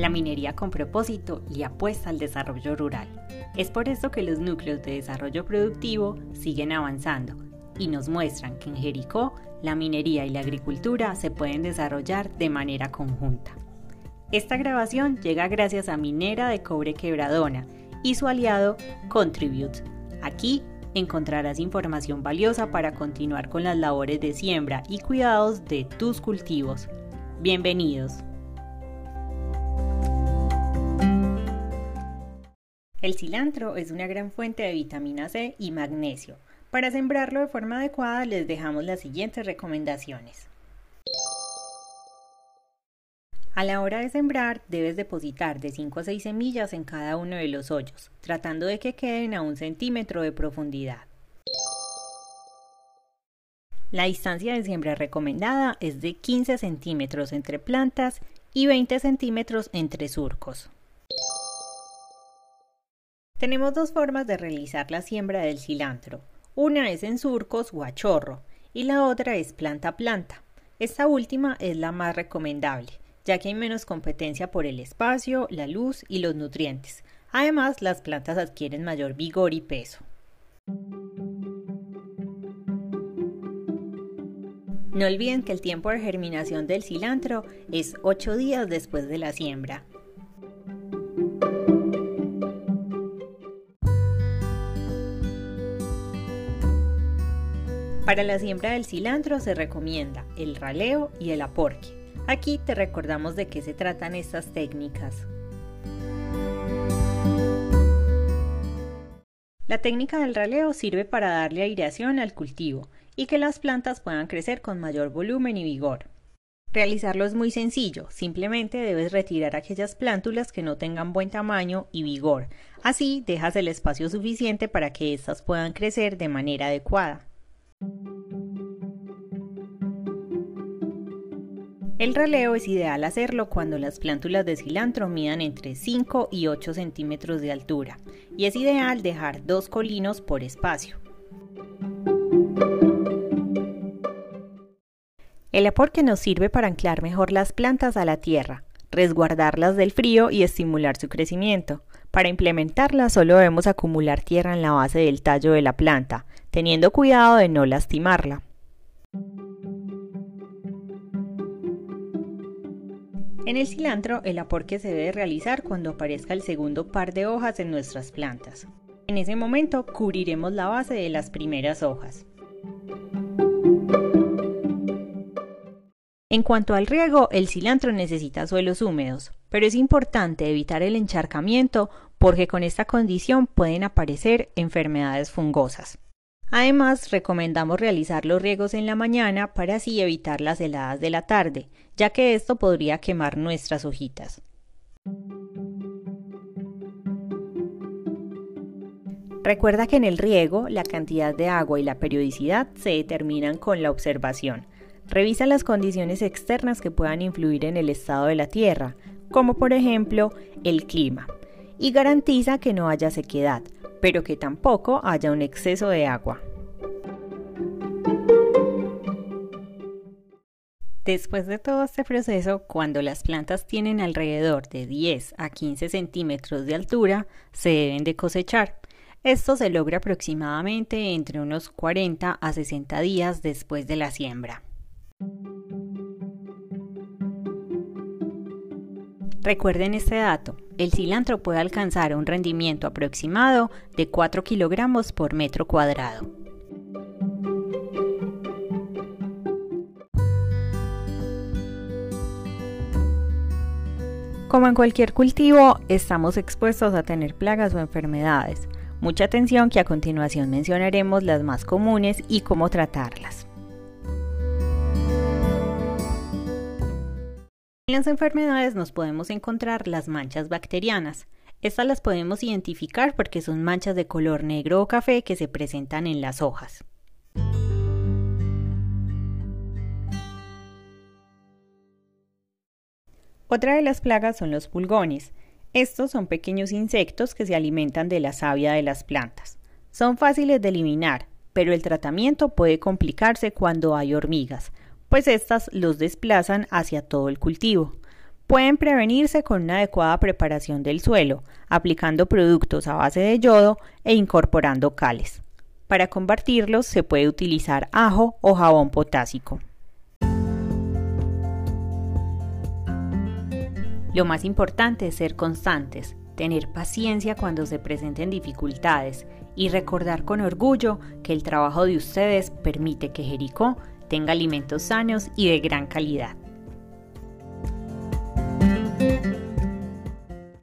La minería con propósito le apuesta al desarrollo rural. Es por eso que los núcleos de desarrollo productivo siguen avanzando y nos muestran que en Jericó la minería y la agricultura se pueden desarrollar de manera conjunta. Esta grabación llega gracias a Minera de Cobre Quebradona y su aliado Contribute. Aquí encontrarás información valiosa para continuar con las labores de siembra y cuidados de tus cultivos. Bienvenidos. El cilantro es una gran fuente de vitamina C y magnesio. Para sembrarlo de forma adecuada les dejamos las siguientes recomendaciones. A la hora de sembrar debes depositar de 5 a 6 semillas en cada uno de los hoyos, tratando de que queden a un centímetro de profundidad. La distancia de siembra recomendada es de 15 centímetros entre plantas y 20 centímetros entre surcos. Tenemos dos formas de realizar la siembra del cilantro. Una es en surcos o a chorro y la otra es planta a planta. Esta última es la más recomendable ya que hay menos competencia por el espacio, la luz y los nutrientes. Además, las plantas adquieren mayor vigor y peso. No olviden que el tiempo de germinación del cilantro es 8 días después de la siembra. Para la siembra del cilantro se recomienda el raleo y el aporque. Aquí te recordamos de qué se tratan estas técnicas. La técnica del raleo sirve para darle aireación al cultivo y que las plantas puedan crecer con mayor volumen y vigor. Realizarlo es muy sencillo, simplemente debes retirar aquellas plántulas que no tengan buen tamaño y vigor, así dejas el espacio suficiente para que éstas puedan crecer de manera adecuada. El raleo es ideal hacerlo cuando las plántulas de cilantro midan entre 5 y 8 centímetros de altura y es ideal dejar dos colinos por espacio. El aporte nos sirve para anclar mejor las plantas a la tierra, resguardarlas del frío y estimular su crecimiento. Para implementarla solo debemos acumular tierra en la base del tallo de la planta, teniendo cuidado de no lastimarla. En el cilantro, el aporte se debe realizar cuando aparezca el segundo par de hojas en nuestras plantas. En ese momento cubriremos la base de las primeras hojas. En cuanto al riego, el cilantro necesita suelos húmedos, pero es importante evitar el encharcamiento porque con esta condición pueden aparecer enfermedades fungosas. Además, recomendamos realizar los riegos en la mañana para así evitar las heladas de la tarde, ya que esto podría quemar nuestras hojitas. Recuerda que en el riego la cantidad de agua y la periodicidad se determinan con la observación. Revisa las condiciones externas que puedan influir en el estado de la tierra, como por ejemplo el clima, y garantiza que no haya sequedad, pero que tampoco haya un exceso de agua. Después de todo este proceso, cuando las plantas tienen alrededor de 10 a 15 centímetros de altura, se deben de cosechar. Esto se logra aproximadamente entre unos 40 a 60 días después de la siembra. Recuerden este dato, el cilantro puede alcanzar un rendimiento aproximado de 4 kilogramos por metro cuadrado. Como en cualquier cultivo, estamos expuestos a tener plagas o enfermedades. Mucha atención que a continuación mencionaremos las más comunes y cómo tratarlas. En las enfermedades nos podemos encontrar las manchas bacterianas. Estas las podemos identificar porque son manchas de color negro o café que se presentan en las hojas. Otra de las plagas son los pulgones. Estos son pequeños insectos que se alimentan de la savia de las plantas. Son fáciles de eliminar, pero el tratamiento puede complicarse cuando hay hormigas, pues éstas los desplazan hacia todo el cultivo. pueden prevenirse con una adecuada preparación del suelo, aplicando productos a base de yodo e incorporando cales. Para combatirlos se puede utilizar ajo o jabón potásico. Lo más importante es ser constantes, tener paciencia cuando se presenten dificultades y recordar con orgullo que el trabajo de ustedes permite que Jericó tenga alimentos sanos y de gran calidad.